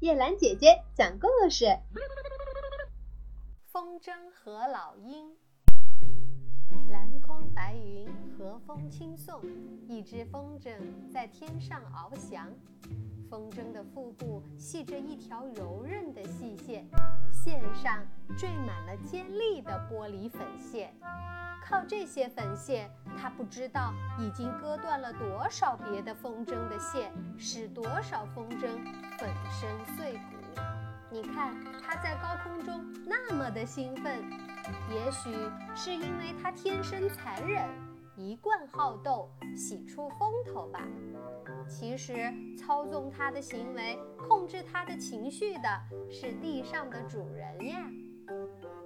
叶兰姐姐讲故事：风筝和老鹰。蓝空白云，和风轻送，一只风筝在天上翱翔。风筝的腹部系着一条柔韧的细线，线上缀满了尖利的玻璃粉屑。靠这些粉屑，它不知道已经割断了多少别的风筝的线，使多少风筝粉身碎骨。你看，它在高空中那么的兴奋，也许是因为它天生残忍，一贯好斗，喜出风头吧。其实，操纵它的行为、控制它的情绪的是地上的主人呀。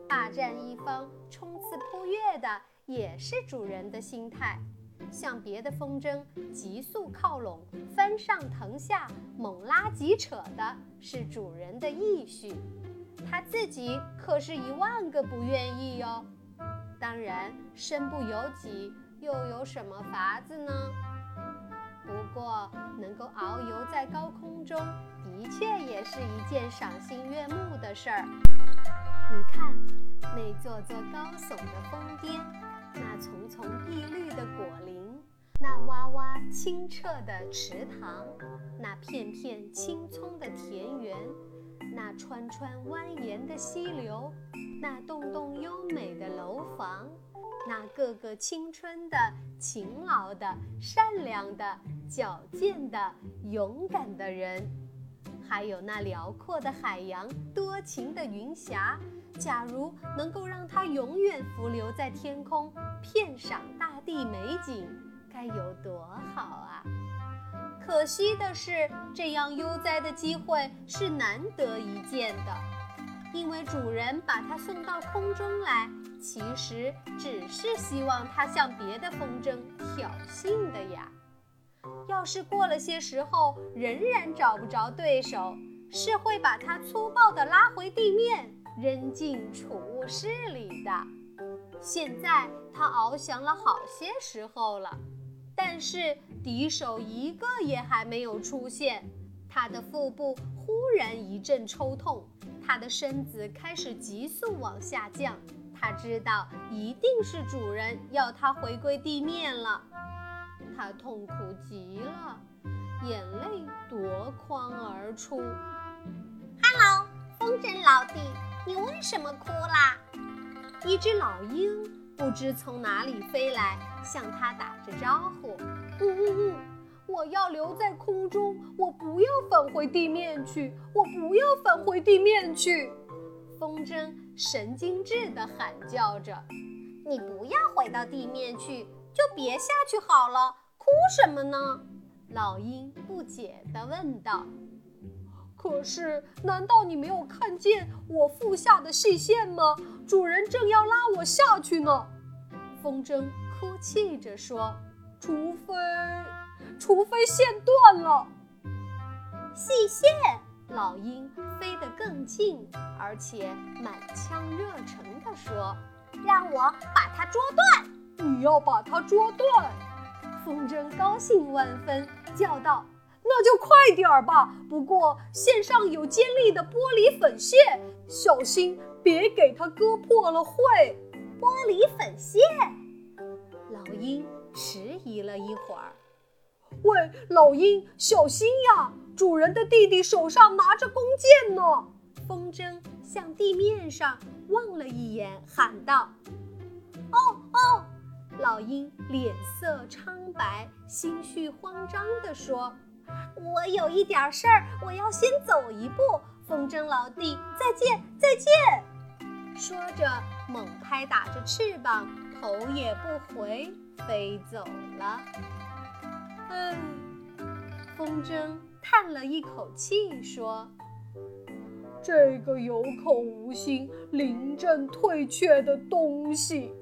霸占一方、冲刺扑跃的。也是主人的心态，向别的风筝急速靠拢，翻上腾下，猛拉急扯的是主人的意绪，他自己可是一万个不愿意哟。当然，身不由己，又有什么法子呢？遨游在高空中，的确也是一件赏心悦目的事儿。你看，那座座高耸的峰巅。那丛丛碧绿的果林，那洼洼清澈的池塘，那片片青葱的田园，那川川蜿蜒的溪流，那栋栋优美的楼房，那个个青春的、勤劳的、善良的、矫健的、勇敢的人，还有那辽阔的海洋、多情的云霞。假如能够让它永远浮留在天空，片赏大地美景，该有多好啊！可惜的是，这样悠哉的机会是难得一见的，因为主人把它送到空中来，其实只是希望它向别的风筝挑衅的呀。要是过了些时候仍然找不着对手，是会把它粗暴地拉回地面。扔进储物室里的。现在它翱翔了好些时候了，但是敌手一个也还没有出现。它的腹部忽然一阵抽痛，它的身子开始急速往下降。它知道一定是主人要它回归地面了。它痛苦极了，眼泪夺眶而出。Hello，风筝老弟。你为什么哭啦？一只老鹰不知从哪里飞来，向他打着招呼。嗯嗯嗯，我要留在空中，我不要返回地面去，我不要返回地面去。风筝神经质地喊叫着：“你不要回到地面去，就别下去好了，哭什么呢？”老鹰不解地问道。可是，难道你没有看见我腹下的细线吗？主人正要拉我下去呢。风筝哭泣着说：“除非，除非线断了。”细线，老鹰。飞得更近，而且满腔热忱地说：“让我把它捉断。”你要把它捉断？风筝高兴万分，叫道。那就快点儿吧。不过线上有尖利的玻璃粉屑，小心别给它割破了。会，玻璃粉屑。老鹰。迟疑了一会儿。喂，老鹰，小心呀！主人的弟弟手上拿着弓箭呢。风筝向地面上望了一眼，喊道：“哦哦！”老鹰脸色苍白，心绪慌张地说。我有一点事儿，我要先走一步。风筝老弟，再见，再见！说着，猛拍打着翅膀，头也不回飞走了。唉，风筝叹了一口气，说：“这个有口无心、临阵退却的东西。”